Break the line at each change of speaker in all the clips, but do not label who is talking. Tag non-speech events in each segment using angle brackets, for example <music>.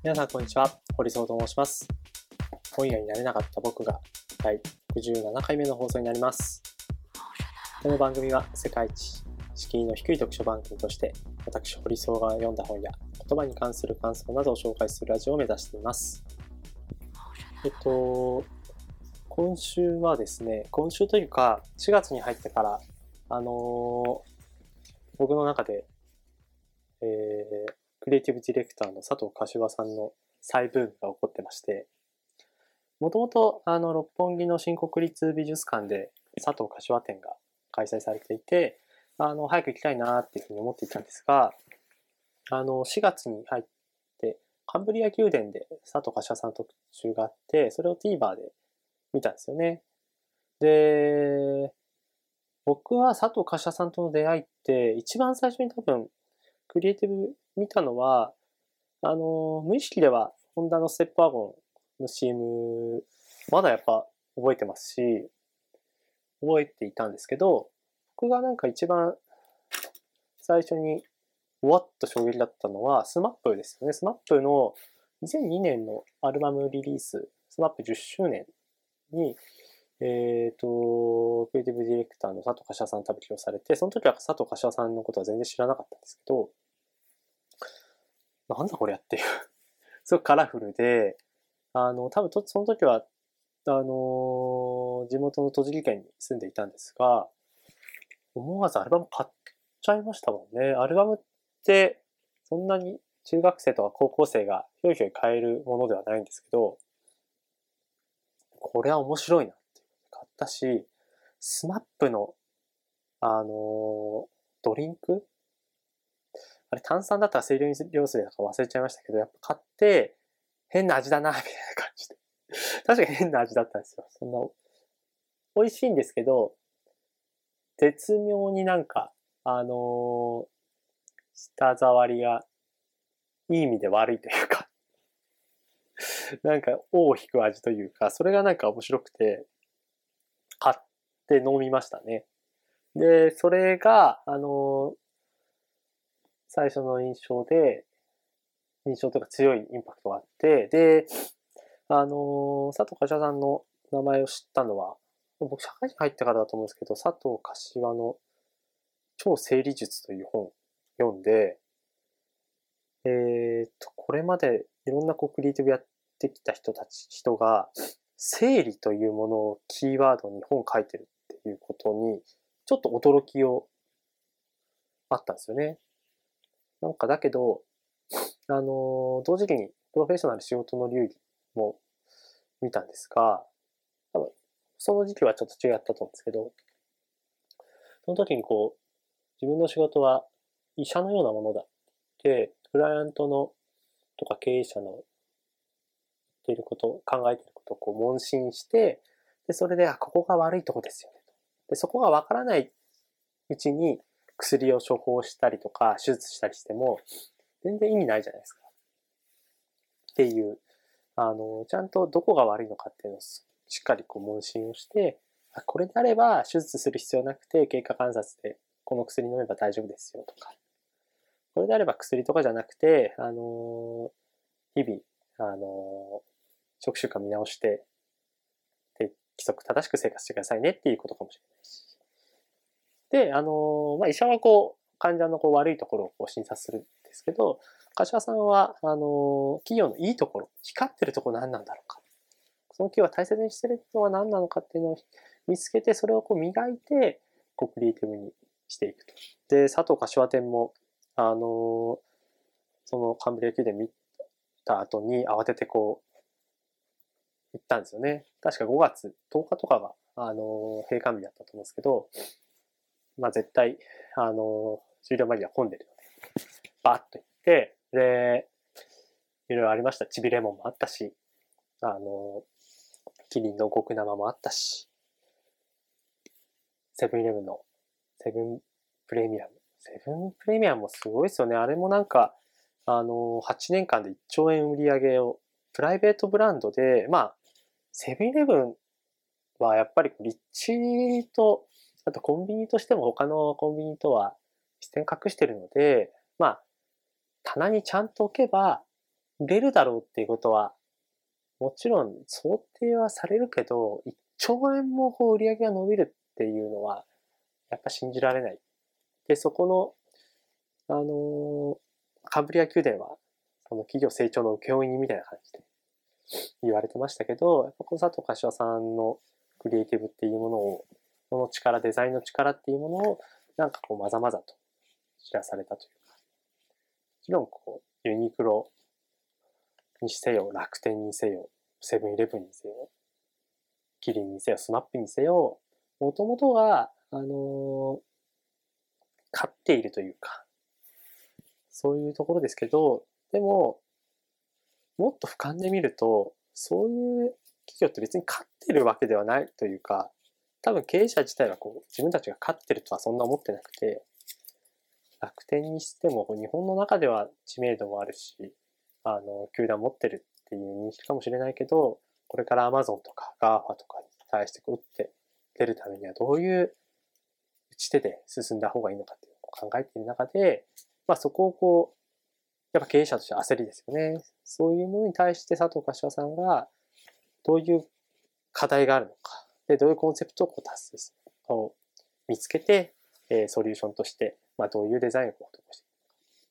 皆さん、こんにちは。堀総と申します。本屋になれなかった僕が第67回目の放送になります。この番組は世界一敷居の低い読書番組として、私、堀総が読んだ本や言葉に関する感想などを紹介するラジオを目指しています。えっと、今週はですね、今週というか、4月に入ってから、あの僕の中で、えークリエイティブディレクターの佐藤柏さんの再ブームが起こってまして、もともとあの六本木の新国立美術館で佐藤柏展が開催されていて、あの早く行きたいなっていうふうに思っていたんですが、あの4月に入ってカンブリア宮殿で佐藤柏さんの特集があって、それを TVer で見たんですよね。で、僕は佐藤可士和さんとの出会いって一番最初に多分クリエイティブ見たのは、あの、無意識では、ホンダのステップワゴンの CM、まだやっぱ覚えてますし、覚えていたんですけど、僕がなんか一番最初に、わっと衝撃だったのは、 SMAPですよね。 SMAPの2002年のアルバムリリース、 SMAP10周年に、えっ、と、クリエイティブディレクターの佐藤柏さんと多分起用されて、その時は佐藤柏さんのことは全然知らなかったんですけど、なんだこれやっていう。<laughs> すごくカラフルで、あの、多分とその時は、あの地元の栃木県に住んでいたんですが、思わずアルバム買っちゃいましたもんね。アルバムって、そんなに中学生とか高校生がひょいひょい買えるものではないんですけど、これは面白いなって買ったし、スマップの、あのドリンクあれ炭酸だったら清涼水だか忘れちゃいましたけど、やっぱ買って変な味だな、みたいな感じで。<laughs> 確かに変な味だったんですよ。そんな、美味しいんですけど、絶妙になんか、あのー舌触りがいい意味で悪いというか、<laughs> なんか、尾を引く味というか、それがなんか面白くて、買って飲みましたね。で、それが、あのー最初の印象で、印象というか強いインパクトがあって、で、あのー佐藤柏さんの名前を知ったのは、僕社会人入ってからだと思うんですけど、佐藤柏の超整理術という本を読んで、えーっと、これまでいろんなこうクリエイティブやってきた人たち、人が、整理というものをキーワードに本書いてるっていうことに、ちょっと驚きをあったんですよね。なんかだけど、あの同時期にプロフェッショナル仕事の流儀も見たんですが、多分その時期はちょっと違ったと思うんですけど、その時にこう、自分の仕事は医者のようなものだって、クライアントのとか経営者の言っていること、考えていることをこう問診して、で、それで、あ、ここが悪いとこですよね。で、そこがわからないうちに薬を処方したりとか、手術したりしても、全然意味ないじゃないですか。っていう、あの、ちゃんとどこが悪いのかっていうのをしっかりこう問診をして、あこれであれば手術する必要なくて経過観察でこの薬飲めば大丈夫ですよとか、これであれば薬とかじゃなくて、あの、日々、あの、食習慣見直して、で、規則正しく生活してくださいねっていうことかもしれないし。で、あの、まあ、医者はこう、患者のこう悪いところをこう診察するんですけど、柏さんは、あの、企業のいいところ、光ってるところ何なんだろうか。その企業は大切にしてるのは何なのかっていうのを見つけて、それをこう磨いて、こうクリエイティブにしていくと。で、佐藤柏店も、あの、そのカンブリア宮殿見た後に慌ててこう、行ったんですよね。確か5月10日とかが、あの、閉館日だったと思うんですけど、まあ絶対、あの、終了間際混んでるので、バッと行って、で、いろいろありました。チビレモンもあったし、あの、キリンの極生もあったし、セブンイレブンのセブンプレミアム。セブンプレミアムもすごいですよね。あれもなんか、あの、8年間で1兆円売り上げを、プライベートブランドで、まあ、セブンイレブンはやっぱり立地と、あとコンビニとしても他のコンビニとは視点隠してるので、まあ、棚にちゃんと置けば、売れるだろうっていうことは、もちろん想定はされるけど、1兆円もこう売り上げが伸びるっていうのは、やっぱ信じられない。で、そこの、あの、カンブリア宮殿は、その企業成長の請負人みたいな感じで言われてましたけど、やっぱこの佐藤柏さんのクリエイティブっていうものを、この力、デザインの力っていうものを、なんかこうまざまざと知らされたというか、もちろんこう、ユニクロにせよ、楽天にせよ、セブンイレブンにせよ、キリンにせよ、 SMAPにせよ、もともとが、あのー、勝っているというか、そういうところですけど、でも、もっと俯瞰で見ると、そういう企業って別に勝ってるわけではないというか、多分経営者自体はこう自分たちが勝ってるとはそんな思ってなくて、楽天にしても日本の中では知名度もあるし、あの、球団持ってるっていう認識かもしれないけど、これからアマゾンとか GAFA とかに対してこう打って出るためにはどういう打ち手で進んだ方がいいのかっていうのを考えている中で、まあそこをこう、やっぱ経営者として焦りですよね。そういうものに対して佐藤柏さんがどういう課題があるのか、で、どういうコンセプトをこう達成するかを見つけて、えー、ソリューションとして、まあどういうデザインを施していくか。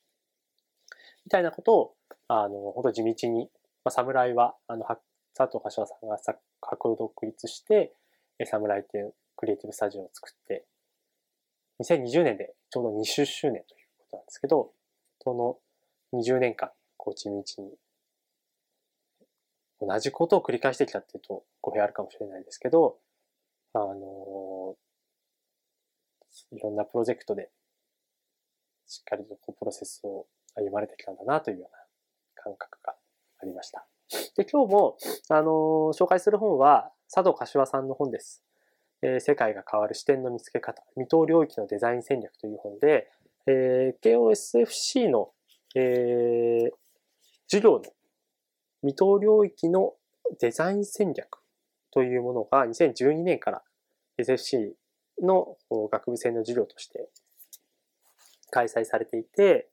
みたいなことを、あの、本当地道に、まあ、侍は、あの、佐藤柏さんが格を独立して、侍っていうクリエイティブスタジオを作って、2020年でちょうど20周年ということなんですけど、その20年間、こう地道に、同じことを繰り返してきたっていうと語弊あるかもしれないですけど、あのいろんなプロジェクトで、しっかりとこうプロセスを歩まれてきたんだなというような感覚がありました。で、今日も、あの紹介する本は、佐藤柏さんの本です。えー、世界が変わる視点の見つけ方、未踏領域のデザイン戦略という本で、えー、KOSFC のえー、授業の未踏領域のデザイン戦略というものが2012年から SFC の学部生の授業として開催されていて、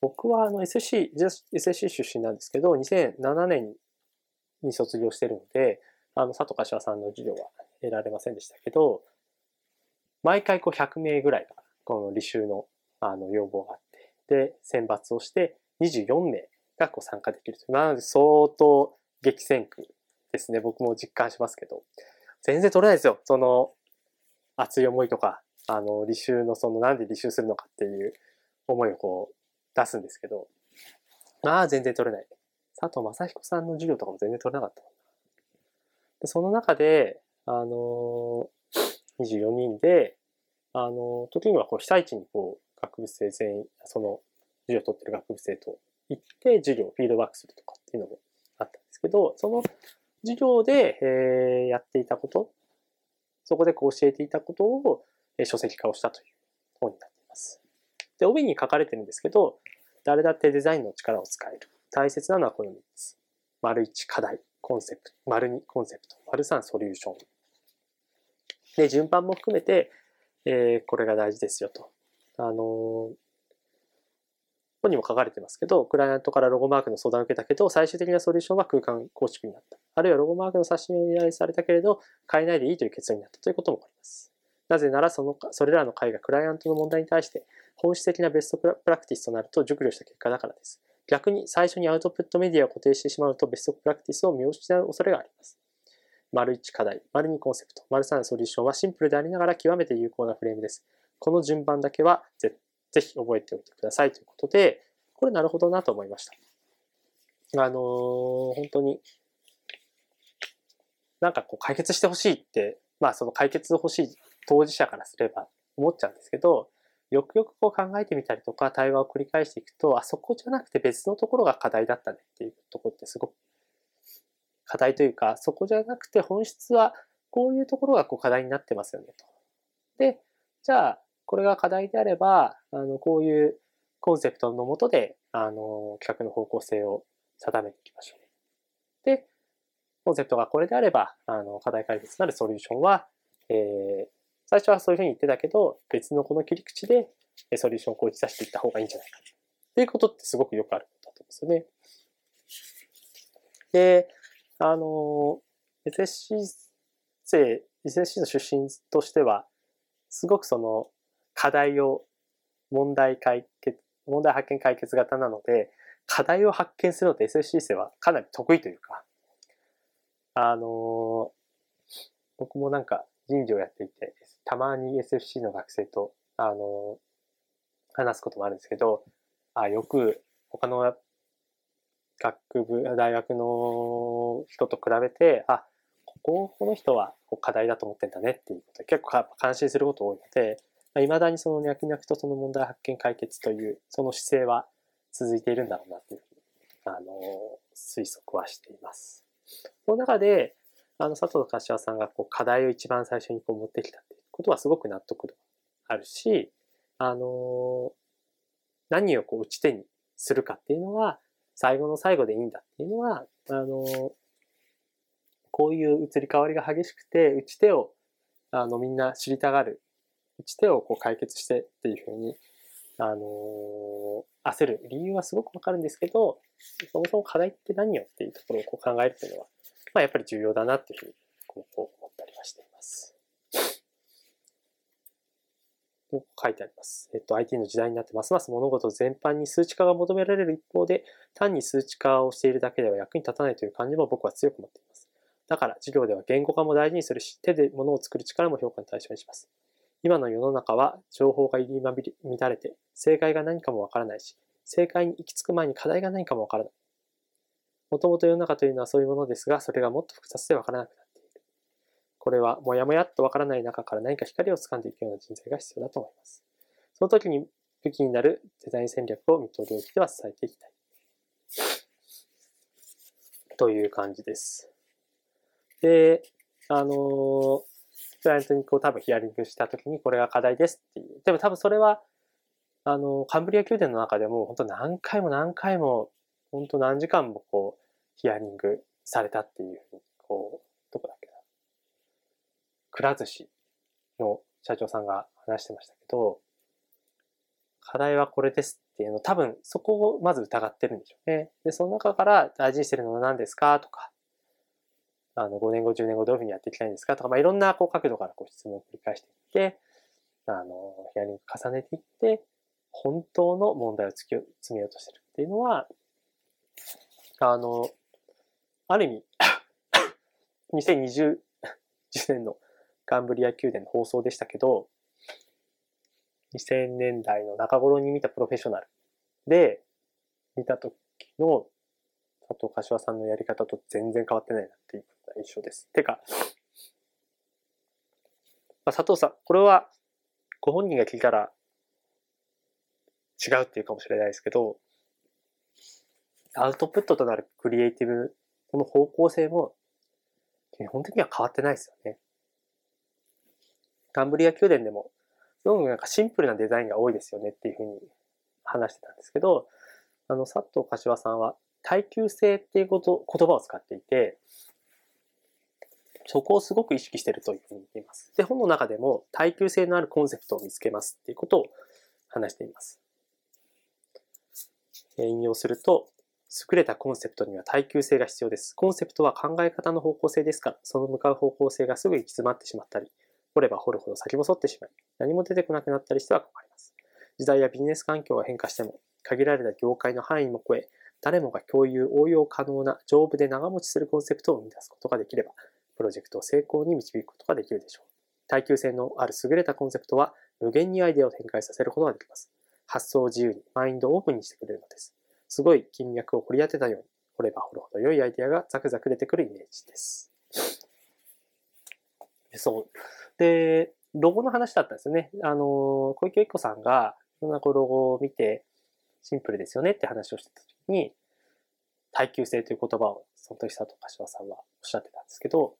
僕はあの SC、SSC 出身なんですけど、2007年に卒業してるので、あの、佐藤柏さんの授業は得られませんでしたけど、毎回こう100名ぐらいが、この履修のあの要望があってで選抜をして24名がこう参加できると。なので相当激戦区ですね。僕も実感しますけど。全然取れないですよ。その熱い思いとか、あの、履修のそのなんで履修するのかっていう思いをこう出すんですけど。まあ全然取れない。佐藤正彦さんの授業とかも全然取れなかった。でその中で、あの24人で、あの時にはこう被災地にこう学部生全員、その授業を取ってる学部生と行って授業をフィードバックするとかっていうのもあったんですけど、その授業で、えー、やっていたこと、そこでこう教えていたことを、えー、書籍化をしたという本になっています。で、帯に書かれてるんですけど、誰だってデザインの力を使える。大切なのはこの3つ。丸1課題、コンセプト、丸2コンセプト、丸3ソリューション。で、順番も含めて、えー、これが大事ですよと。あの、本にも書かれてますけど、クライアントからロゴマークの相談を受けたけど、最終的なソリューションは空間構築になった。あるいはロゴマークの刷新を依頼されたけれど、変えないでいいという結論になったということもあります。なぜならその、それらの会がクライアントの問題に対して本質的なベストプラクティスとなると熟慮した結果だからです。逆に最初にアウトプットメディアを固定してしまうとベストプラクティスを見失う恐れがあります。丸1課題、丸2コンセプト、丸3ソリューションはシンプルでありながら極めて有効なフレームです。この順番だけはぜぜひ覚えておいてくださいということで、これなるほどなと思いました。あのー、本当に、なんかこう解決してほしいって、まあその解決欲しい当事者からすれば思っちゃうんですけど、よくよくこう考えてみたりとか対話を繰り返していくと、あそこじゃなくて別のところが課題だったねっていうところってすごく課題というか、そこじゃなくて本質はこういうところがこう課題になってますよねと。で、じゃあこれが課題であれば、あの、こういうコンセプトのもとで、あの、企画の方向性を定めていきましょう。で、コンセプトがこれであれば、あの、課題解決なるソリューションは、えー、最初はそういうふうに言ってたけど、別のこの切り口でソリューションをこう打ち出していった方がいいんじゃないか。っていうことってすごくよくあることだと思うんですよね。で、あの、SSC 生、SSC の出身としては、すごくその課題を問題解決、問題発見解決型なので、課題を発見するのって SSC 生はかなり得意というか、あの僕もなんか人事をやっていて、たまに SFC の学生と、あの話すこともあるんですけど、あよく他の学部、大学の人と比べて、あ、ここ、この人は課題だと思ってんだねっていうことで結構関心すること多いので、未だにその脈々とその問題発見解決というその姿勢は続いているんだろうなっていうふうに、あの、推測はしています。その中で、あの、佐藤柏さんがこう課題を一番最初にこう持ってきたっていうことはすごく納得度あるし、あの、何をこう打ち手にするかっていうのは、最後の最後でいいんだっていうのは、あの、こういう移り変わりが激しくて、打ち手を、あの、みんな知りたがる。打ち手をこう解決してっていうふうに、あの焦る理由はすごくわかるんですけど、そもそも課題って何よっていうところをこう考えるというのは、まあやっぱり重要だなっていうふうにこう思ったりはしています。書いてあります。えっと、IT の時代になってますます物事全般に数値化が求められる一方で、単に数値化をしているだけでは役に立たないという感じも僕は強く持っています。だから、授業では言語化も大事にするし、手で物を作る力も評価の対象にします。今の世の中は情報が入りまびり乱れて、正解が何かもわからないし、正解に行き着く前に課題が何かもわからない。もともと世の中というのはそういうものですが、それがもっと複雑でわからなくなっている。これは、もやもやっとわからない中から何か光を掴んでいくような人材が必要だと思います。その時に武器になるデザイン戦略をミッド領域では伝えていきたい。という感じです。で、あのー、クライアントにこう多分ヒアリングした時にこれが課題ですっていう。でも多分それは、あの、カンブリア宮殿の中でも本当何回も何回も、本当何時間もこう、ヒアリングされたっていうふうに、こう、どこだっけな。くら寿司の社長さんが話してましたけど、課題はこれですっていうの多分そこをまず疑ってるんでしょうね。で、その中から大事にしてるのは何ですかとか、あの、5年後、10年後どういうふうにやっていきたいんですか？とか、まあ、いろんなこう角度からこう質問を繰り返していって、あの、ヒアリング重ねていって、本当の問題を突き詰めようとしてるっていうのは、あの、ある意味 <coughs> 2020年のカンブリア宮殿の放送でしたけど、2000年代の中頃に見たプロフェッショナルで見た時の佐藤柏さんのやり方と全然変わってないなっていう印象です。てか、まあ、佐藤さん、これはご本人が聞いたら違うっていうかもしれないですけど、アウトプットとなるクリエイティブ、この方向性も基本的には変わってないですよね。カンブリア宮殿でも、すごくなんかシンプルなデザインが多いですよねっていうふうに話してたんですけど、あの、佐藤柏さんは耐久性っていうこと、言葉を使っていて、そこをすごく意識しているというふうに言っています。で、本の中でも耐久性のあるコンセプトを見つけますっていうことを話しています。引用すると、優れたコンセプトには耐久性が必要です。コンセプトは考え方の方向性ですから、その向かう方向性がすぐ行き詰まってしまったり、掘れば掘るほど先細ってしまい、何も出てこなくなったりしては困ります。時代やビジネス環境が変化しても、限られた業界の範囲も超え、誰もが共有、応用可能な丈夫で長持ちするコンセプトを生み出すことができれば、プロジェクトを成功に導くことができるでしょう。耐久性のある優れたコンセプトは無限にアイデアを展開させることができます。発想を自由に、マインドをオープンにしてくれるのです。すごい金脈を掘り当てたように、掘れば掘るほど良いアイデアがザクザク出てくるイメージです。そう。で、ロゴの話だったんですよね。あの、小池栄子さんが、いろんなこうロゴを見て、シンプルですよねって話をしてた時に、耐久性という言葉を、その時佐藤柏さんはおっしゃってたんですけど、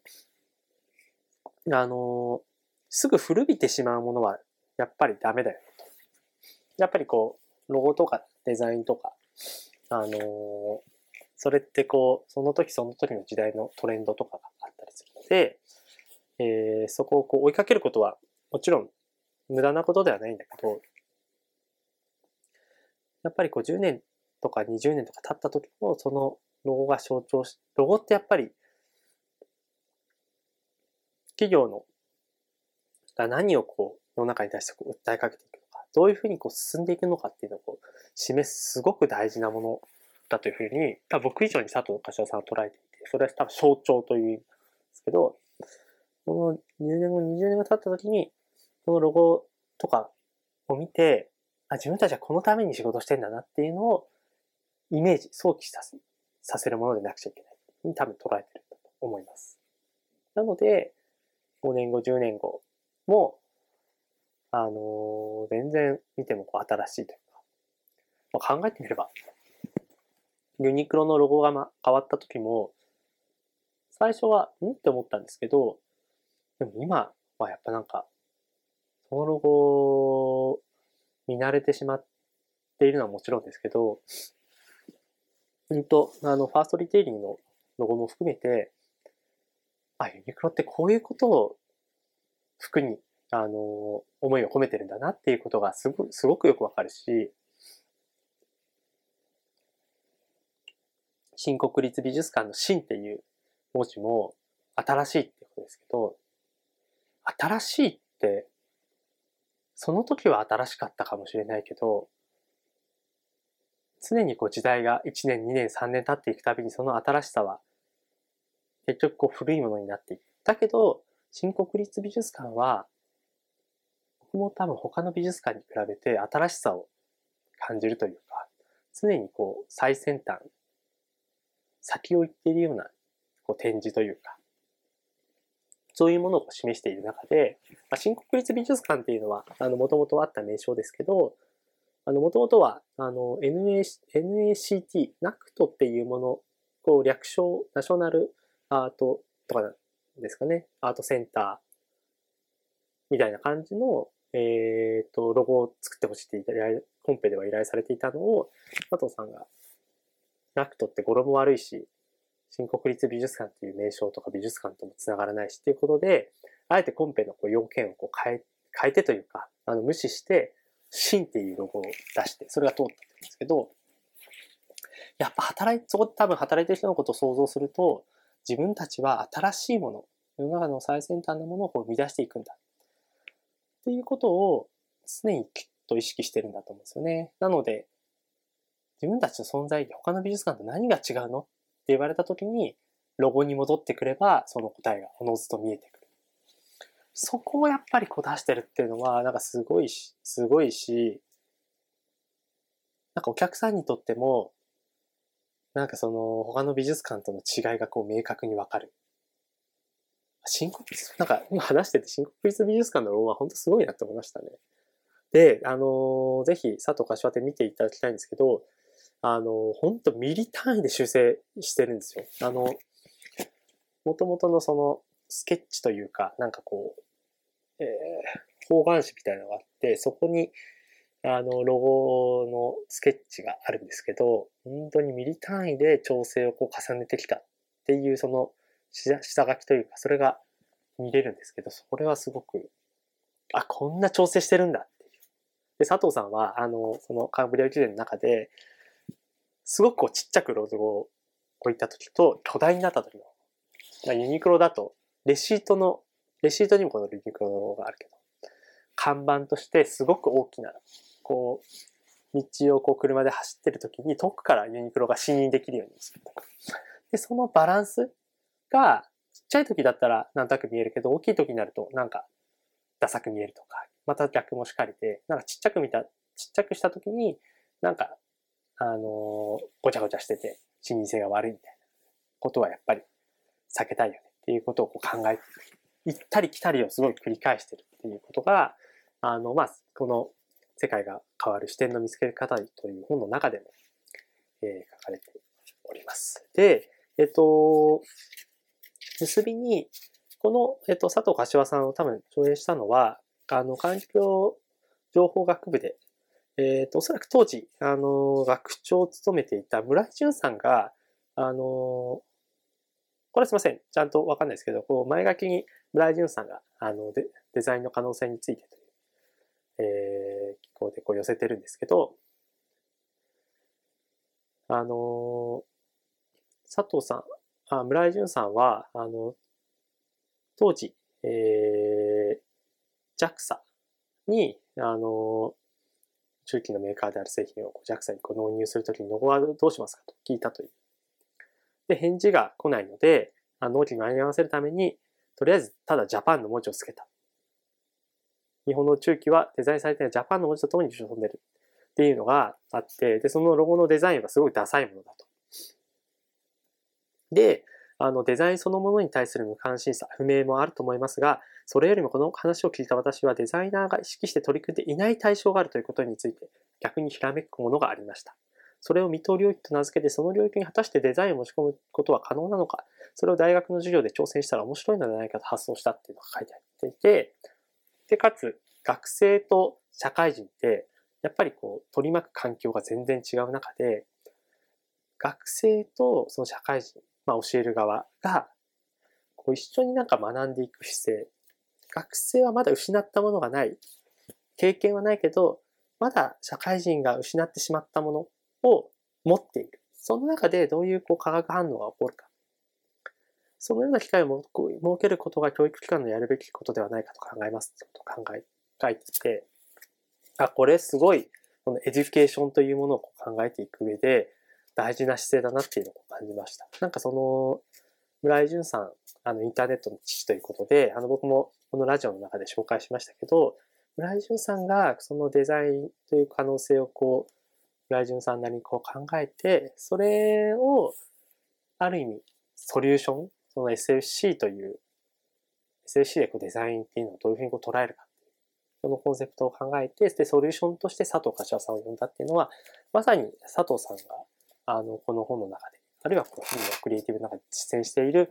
あの、すぐ古びてしまうものはやっぱりダメだよと。やっぱりこう、ロゴとかデザインとか、あのそれってこう、その時その時の時代のトレンドとかがあったりするので、えー、そこをこう追いかけることはもちろん無駄なことではないんだけど、やっぱりこう10年とか20年とか経った時もそのロゴが象徴し、ロゴってやっぱり、企業の、が何をこう、世の中に対してこう訴えかけていくのか、どういうふうにこう進んでいくのかっていうのをこう示すすごく大事なものだというふうに、僕以上に佐藤柏さんは捉えていて、それは多分象徴というんですけど、この10年後、20年後経った時に、このロゴとかを見て、あ、自分たちはこのために仕事してんだなっていうのをイメージ、想起させさせるものでなくちゃいけないに多分捉えてると思います。なので、5年後、10年後も、あのー、全然見てもこう新しいというか、まあ、考えてみれば、ユニクロのロゴが、ま、変わった時も、最初は、ん？って思ったんですけど、でも今はやっぱなんか、そのロゴ、見慣れてしまっているのはもちろんですけど、うんと、あの、ファーストリテイリングのロゴも含めて、あ、ユニクロってこういうことを服に、あの、思いを込めてるんだなっていうことがすごすごくよくわかるし、新国立美術館の新っていう文字も新しいってことですけど、新しいって、その時は新しかったかもしれないけど、常にこう時代が1年、2年、3年経っていくたびにその新しさは結局こう古いものになっていく。だけど、新国立美術館は、僕も多分他の美術館に比べて新しさを感じるというか、常にこう最先端、先を行っているようなこう展示というか、そういうものを示している中で、まあ、新国立美術館っていうのは、あの、もともとあった名称ですけど、あの、もともとは、あの、NACT、NACT っていうもの、こう、略称、ナショナルアートとかですかね、アートセンターみたいな感じの、えっ、ー、と、ロゴを作ってほしいってコンペでは依頼されていたのを、佐藤さんが、NACT って語呂も悪いし、新国立美術館っていう名称とか美術館ともつながらないしっていうことで、あえてコンペのこう要件をこう変え、変えてというか、あの無視して、新っていうロゴを出して、それが通ったんですけど、やっぱ働い、そこで多分働いてる人のことを想像すると、自分たちは新しいもの、世の中の最先端のものを生み出していくんだ。っていうことを常にきっと意識してるんだと思うんですよね。なので、自分たちの存在他の美術館と何が違うの？って言われた時に、ロゴに戻ってくれば、その答えがおのずと見えてくる。そこをやっぱりこう出してるっていうのは、なんかすごいし、すごいし、なんかお客さんにとっても、なんかその他の美術館との違いがこう明確にわかる。新国立、なんか今話してて新国立美術館のロゴは本当すごいなって思いましたね。で、あのー、ぜひ佐藤柏手見ていただきたいんですけど、あの、本当ミリ単位で修正してるんですよ。あの、もともとのそのスケッチというか、なんかこう、えー、方眼紙みたいなのがあって、そこに、あの、ロゴのスケッチがあるんですけど、本当にミリ単位で調整をこう重ねてきたっていう、その下書きというか、それが見れるんですけど、それはすごく、あ、こんな調整してるんだっていう。で、佐藤さんは、あの、そのカンブリア記念の中で、すごくこうちっちゃくロゴを置いた時と巨大になった時の、まあユニクロだと、レシートの、レシートにもこのユニクロのロゴがあるけど、看板としてすごく大きな、こう、道をこう車で走ってる時に遠くからユニクロが視認できるようにするとか。で、そのバランスが、ちっちゃい時だったらなんとなく見えるけど、大きい時になるとなんか、ダサく見えるとか、また逆もしかりで、なんかちっちゃく見た、ちっちゃくした時に、なんかあの、ごちゃごちゃしてて、視認性が悪いみたいなことはやっぱり避けたいよねっていうことをこう考え、行ったり来たりをすごい繰り返してるっていうことが、あの、まあ、この世界が変わる視点の見つけ方という本の中でも、えー、書かれております。で、えっと、結びに、この、えっと、佐藤柏さんを多分上映したのは、あの、環境情報学部でえっ、と、おそらく当時、あの、学長を務めていた村井淳さんが、あの、これすいません。ちゃんとわかんないですけど、こう前書きに村井淳さんが、あのデ、デザインの可能性についてという、えー、機構でこう寄せてるんですけど、あの、佐藤さん、あ村井淳さんは、あの、当時、えー、JAXA に、あの、中期のメーカーである製品を JAXA にこう納入するときに、ノゴはどうしますか？と聞いたという。で、返事が来ないので、あ納期に間に合わせるために、とりあえずただジャパンの文字をつけた。日本の中期はデザインされているジャパンの文字とともに受賞飛んでるっていうのがあって、で、そのロゴのデザインはすごいダサいものだと。で、あの、デザインそのものに対する無関心さ、不明もあると思いますが、それよりもこの話を聞いた私はデザイナーが意識して取り組んでいない対象があるということについて逆にひらめくものがありました。それを未踏領域と名付けて、その領域に果たしてデザインを持ち込むことは可能なのか、それを大学の授業で挑戦したら面白いのではないかと発想したっていうのが書いてあっていて、で、かつ、学生と社会人って、やっぱりこう、取り巻く環境が全然違う中で、学生とその社会人、まあ教える側が、こう一緒になんか学んでいく姿勢。学生はまだ失ったものがない。経験はないけど、まだ社会人が失ってしまったものを持っている。その中でどういうこう化学反応が起こるか。そのような機会を設けることが教育機関のやるべきことではないかと考えますってことを考え、書いてて、あ、これすごい、このエデュケーションというものを考えていく上で大事な姿勢だなっていうのを感じました。なんかその、村井淳さん、あの、インターネットの父ということで、あの、僕もこのラジオの中で紹介しましたけど、村井淳さんがそのデザインという可能性をこう、村井淳さんなりにこう考えて、それを、ある意味、ソリューション、その SFC という、SFC でこうデザインっていうのをどういうふうにこう捉えるかっていう、そのコンセプトを考えて、で、ソリューションとして佐藤柏さんを呼んだっていうのは、まさに佐藤さんが、あの、この本の中で、あるいはこの本のクリエイティブの中で実践している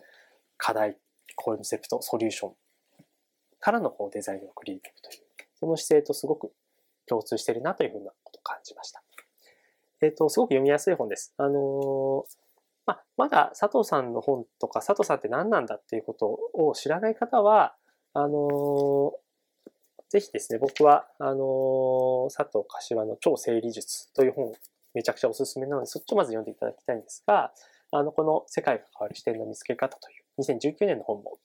課題、コンセプト、ソリューションからのこうデザインをクリエイティブという、その姿勢とすごく共通してるなというふうなことを感じました。えっ、と、すごく読みやすい本です。あのー、ま、まだ佐藤さんの本とか、佐藤さんって何なんだっていうことを知らない方は、あのー、ぜひですね、僕は、あの佐藤柏の超整理術という本、めちゃくちゃおすすめなので、そっちをまず読んでいただきたいんですが、あの、この世界が変わる視点の見つけ方という2019年の本も、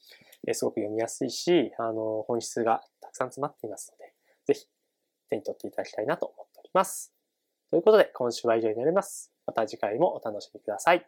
えすごく読みやすいし、あの、本質がたくさん詰まっていますので、ぜひ手に取っていただきたいなと思っております。ということで、今週は以上になります。また次回もお楽しみください。